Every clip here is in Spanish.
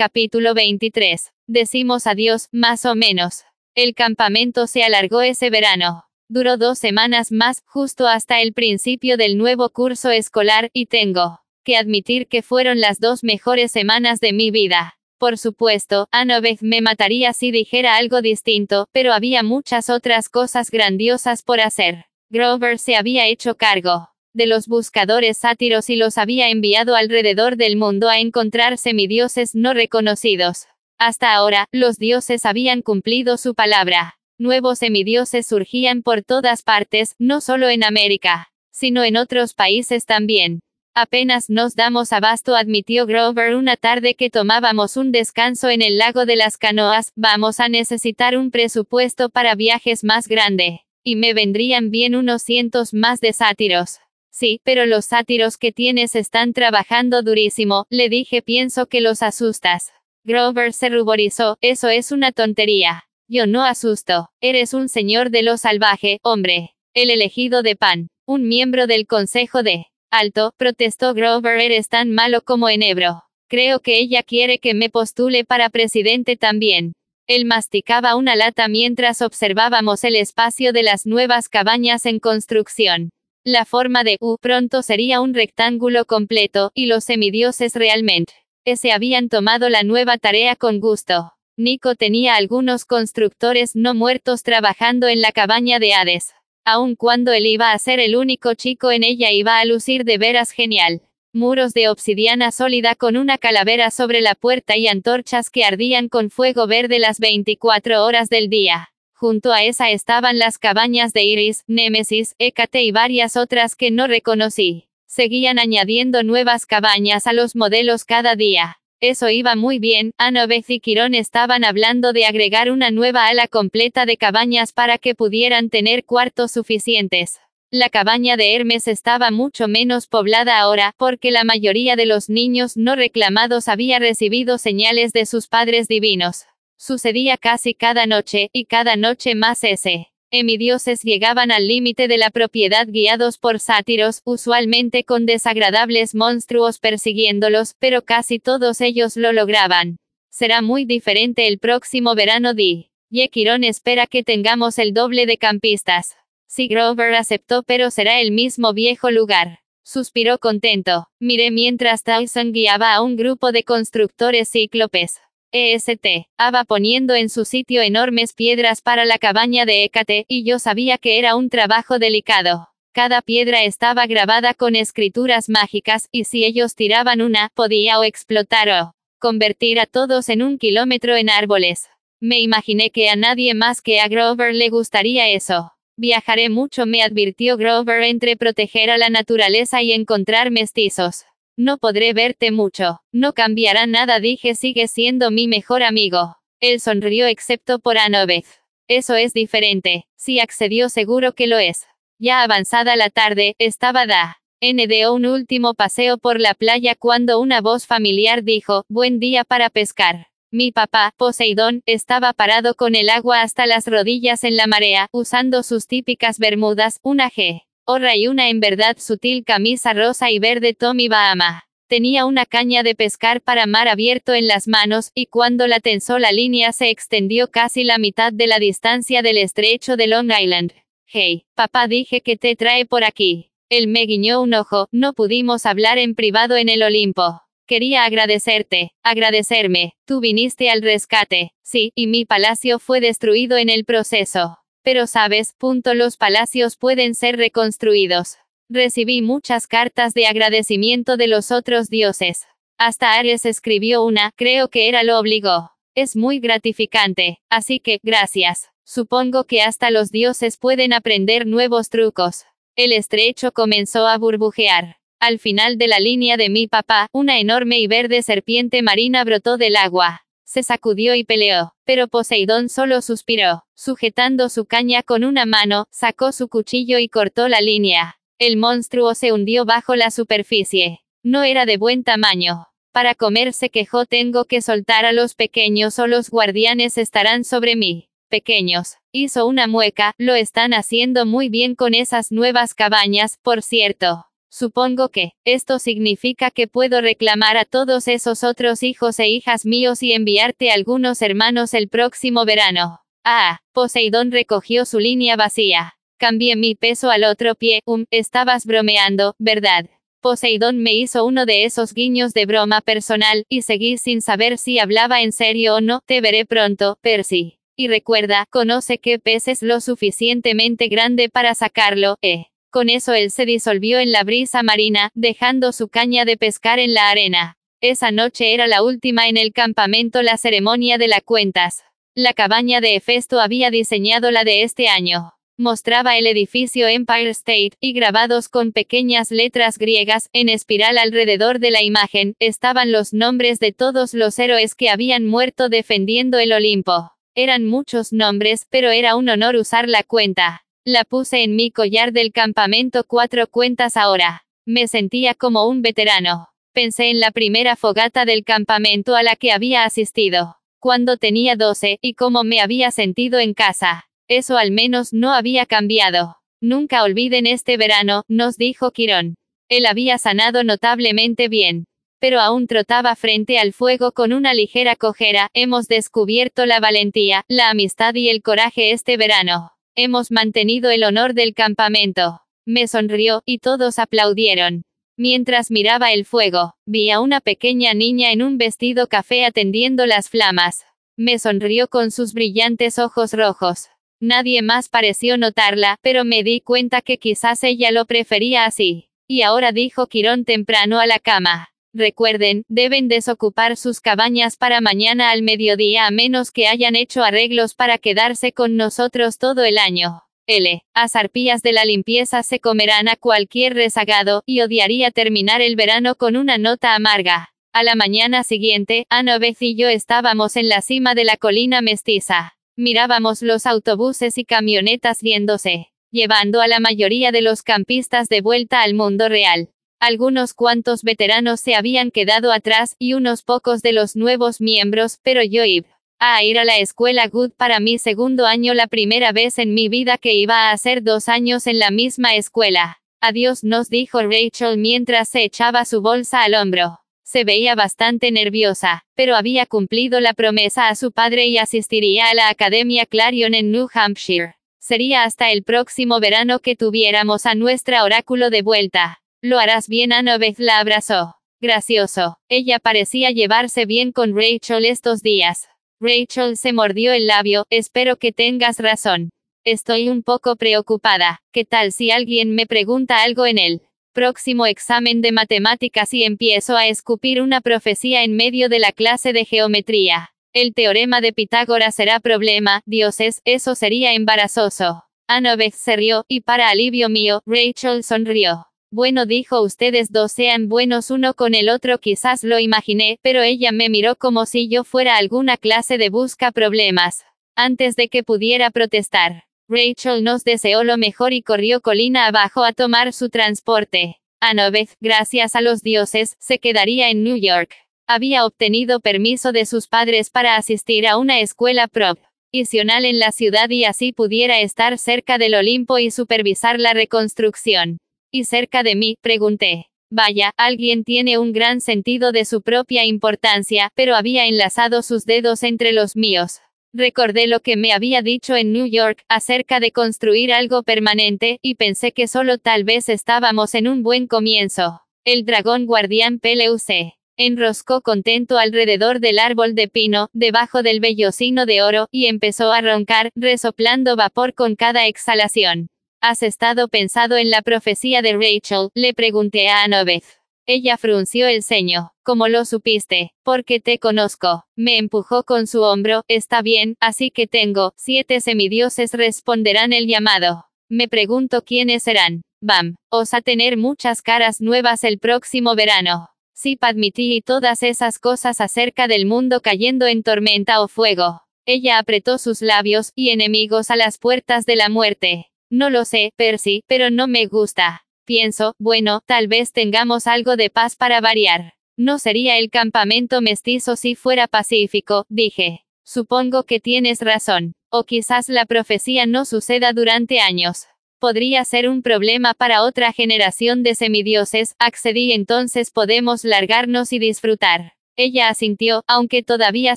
Capítulo 23. Decimos adiós, más o menos. El campamento se alargó ese verano. Duró dos semanas más, justo hasta el principio del nuevo curso escolar, y tengo que admitir que fueron las dos mejores semanas de mi vida. Por supuesto, Annabeth me mataría si dijera algo distinto, pero había muchas otras cosas grandiosas por hacer. Grover se había hecho cargo de los buscadores sátiros y los había enviado alrededor del mundo a encontrar semidioses no reconocidos. Hasta ahora, los dioses habían cumplido su palabra. Nuevos semidioses surgían por todas partes, no solo en América, sino en otros países también. Apenas nos damos abasto, admitió Grover una tarde que tomábamos un descanso en el lago de las canoas, vamos a necesitar un presupuesto para viajes más grande. Y me vendrían bien unos cientos más de sátiros. Sí, pero los sátiros que tienes están trabajando durísimo, le dije pienso que los asustas. Grover se ruborizó, eso es una tontería. Yo no asusto. Eres un señor de lo salvaje, hombre. El elegido de Pan. Un miembro del Consejo de Alto, protestó Grover, eres tan malo como enebro. Creo que ella quiere que me postule para presidente también. Él masticaba una lata mientras observábamos el espacio de las nuevas cabañas en construcción. La forma de U pronto sería un rectángulo completo, y los semidioses realmente se habían tomado la nueva tarea con gusto. Nico tenía algunos constructores no muertos trabajando en la cabaña de Hades. Aun cuando él iba a ser el único chico en ella iba a lucir de veras genial. Muros de obsidiana sólida con una calavera sobre la puerta y antorchas que ardían con fuego verde las 24 horas del día. Junto a esa estaban las cabañas de Iris, Némesis, Hécate y varias otras que no reconocí. Seguían añadiendo nuevas cabañas a los modelos cada día. Eso iba muy bien, Anobeth y Quirón estaban hablando de agregar una nueva ala completa de cabañas para que pudieran tener cuartos suficientes. La cabaña de Hermes estaba mucho menos poblada ahora, porque la mayoría de los niños no reclamados había recibido señales de sus padres divinos. Sucedía casi cada noche, y cada noche más ese Emidioses llegaban al límite de la propiedad guiados por sátiros, usualmente con desagradables monstruos persiguiéndolos, pero casi todos ellos lo lograban. Será muy diferente el próximo verano Di. Yekiron espera que tengamos el doble de campistas. Si Grover aceptó pero será el mismo viejo lugar. Suspiró contento. Miré mientras Tyson guiaba a un grupo de constructores cíclopes. EST, poniendo en su sitio enormes piedras para la cabaña de Hécate, y yo sabía que era un trabajo delicado. Cada piedra estaba grabada con escrituras mágicas, y si ellos tiraban una, podía o explotar o convertir a todos en un kilómetro en árboles. Me imaginé que a nadie más que a Grover le gustaría eso. Viajaré mucho, me advirtió Grover entre proteger a la naturaleza y encontrar mestizos. No podré verte mucho. No cambiará nada, dije, sigue siendo mi mejor amigo. Él sonrió excepto por Anobeth. Eso es diferente. Sí accedió seguro que lo es. Ya avanzada la tarde, estaba Da. N dio un último paseo por la playa cuando una voz familiar dijo, buen día para pescar. Mi papá, Poseidón, estaba parado con el agua hasta las rodillas en la marea, usando sus típicas bermudas, una G y una en verdad sutil camisa rosa y verde Tommy Bahama. Tenía una caña de pescar para mar abierto en las manos, y cuando la tensó la línea se extendió casi la mitad de la distancia del estrecho de Long Island. Hey, papá dije que te trae por aquí. Él me guiñó un ojo, no pudimos hablar en privado en el Olimpo. Quería agradecerte, agradecerme, tú viniste al rescate, sí, y mi palacio fue destruido en el proceso. Pero sabes, punto los palacios pueden ser reconstruidos. Recibí muchas cartas de agradecimiento de los otros dioses. Hasta Ares escribió una, creo que era lo obligó. Es muy gratificante, así que, gracias. Supongo que hasta los dioses pueden aprender nuevos trucos. El estrecho comenzó a burbujear. Al final de la línea de mi papá, una enorme y verde serpiente marina brotó del agua se sacudió y peleó, pero Poseidón solo suspiró, sujetando su caña con una mano, sacó su cuchillo y cortó la línea. El monstruo se hundió bajo la superficie. No era de buen tamaño. Para comer se quejó tengo que soltar a los pequeños o los guardianes estarán sobre mí. Pequeños. Hizo una mueca, lo están haciendo muy bien con esas nuevas cabañas, por cierto. Supongo que, esto significa que puedo reclamar a todos esos otros hijos e hijas míos y enviarte algunos hermanos el próximo verano. Ah, Poseidón recogió su línea vacía. Cambié mi peso al otro pie. Um, estabas bromeando, ¿verdad? Poseidón me hizo uno de esos guiños de broma personal, y seguí sin saber si hablaba en serio o no. Te veré pronto, Percy. Y recuerda, conoce qué pez es lo suficientemente grande para sacarlo, eh. Con eso él se disolvió en la brisa marina, dejando su caña de pescar en la arena. Esa noche era la última en el campamento la ceremonia de las cuentas. La cabaña de Hefesto había diseñado la de este año. Mostraba el edificio Empire State, y grabados con pequeñas letras griegas, en espiral alrededor de la imagen, estaban los nombres de todos los héroes que habían muerto defendiendo el Olimpo. Eran muchos nombres, pero era un honor usar la cuenta. La puse en mi collar del campamento cuatro cuentas ahora. Me sentía como un veterano. Pensé en la primera fogata del campamento a la que había asistido. Cuando tenía 12, y cómo me había sentido en casa. Eso al menos no había cambiado. Nunca olviden este verano, nos dijo Quirón. Él había sanado notablemente bien. Pero aún trotaba frente al fuego con una ligera cojera. Hemos descubierto la valentía, la amistad y el coraje este verano. Hemos mantenido el honor del campamento. Me sonrió, y todos aplaudieron. Mientras miraba el fuego, vi a una pequeña niña en un vestido café atendiendo las flamas. Me sonrió con sus brillantes ojos rojos. Nadie más pareció notarla, pero me di cuenta que quizás ella lo prefería así. Y ahora dijo Quirón temprano a la cama. Recuerden, deben desocupar sus cabañas para mañana al mediodía a menos que hayan hecho arreglos para quedarse con nosotros todo el año. L. As arpías de la limpieza se comerán a cualquier rezagado, y odiaría terminar el verano con una nota amarga. A la mañana siguiente, Anovez y yo estábamos en la cima de la colina mestiza. Mirábamos los autobuses y camionetas viéndose, llevando a la mayoría de los campistas de vuelta al mundo real. Algunos cuantos veteranos se habían quedado atrás, y unos pocos de los nuevos miembros, pero yo iba a ir a la escuela Good para mi segundo año la primera vez en mi vida que iba a hacer dos años en la misma escuela. Adiós nos dijo Rachel mientras se echaba su bolsa al hombro. Se veía bastante nerviosa, pero había cumplido la promesa a su padre y asistiría a la Academia Clarion en New Hampshire. Sería hasta el próximo verano que tuviéramos a nuestra oráculo de vuelta. Lo harás bien. Anovez la abrazó. Gracioso. Ella parecía llevarse bien con Rachel estos días. Rachel se mordió el labio, espero que tengas razón. Estoy un poco preocupada. ¿Qué tal si alguien me pregunta algo en el próximo examen de matemáticas y empiezo a escupir una profecía en medio de la clase de geometría? El teorema de Pitágoras será problema, dioses, eso sería embarazoso. Anovez se rió, y para alivio mío, Rachel sonrió. Bueno, dijo ustedes dos sean buenos uno con el otro, quizás lo imaginé, pero ella me miró como si yo fuera alguna clase de busca problemas. Antes de que pudiera protestar, Rachel nos deseó lo mejor y corrió colina abajo a tomar su transporte. Anovez, gracias a los dioses, se quedaría en New York. Había obtenido permiso de sus padres para asistir a una escuela profesional en la ciudad y así pudiera estar cerca del Olimpo y supervisar la reconstrucción. Y cerca de mí, pregunté. Vaya, alguien tiene un gran sentido de su propia importancia, pero había enlazado sus dedos entre los míos. Recordé lo que me había dicho en New York, acerca de construir algo permanente, y pensé que solo tal vez estábamos en un buen comienzo. El dragón guardián Peleuce enroscó contento alrededor del árbol de pino, debajo del vellocino de oro, y empezó a roncar, resoplando vapor con cada exhalación. ¿Has estado pensado en la profecía de Rachel? Le pregunté a Anovez. Ella frunció el ceño. ¿Cómo lo supiste? Porque te conozco. Me empujó con su hombro. Está bien, así que tengo. Siete semidioses responderán el llamado. Me pregunto quiénes serán. Bam. Os a tener muchas caras nuevas el próximo verano. Sí, admití y todas esas cosas acerca del mundo cayendo en tormenta o fuego. Ella apretó sus labios, y enemigos a las puertas de la muerte. No lo sé, Percy, pero no me gusta. Pienso, bueno, tal vez tengamos algo de paz para variar. No sería el campamento mestizo si fuera pacífico, dije. Supongo que tienes razón. O quizás la profecía no suceda durante años. Podría ser un problema para otra generación de semidioses, accedí entonces podemos largarnos y disfrutar. Ella asintió, aunque todavía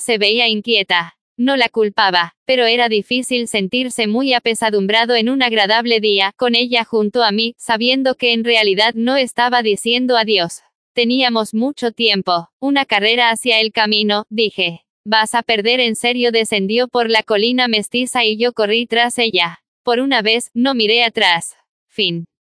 se veía inquieta. No la culpaba, pero era difícil sentirse muy apesadumbrado en un agradable día, con ella junto a mí, sabiendo que en realidad no estaba diciendo adiós. Teníamos mucho tiempo, una carrera hacia el camino, dije. Vas a perder en serio, descendió por la colina mestiza y yo corrí tras ella. Por una vez, no miré atrás. Fin.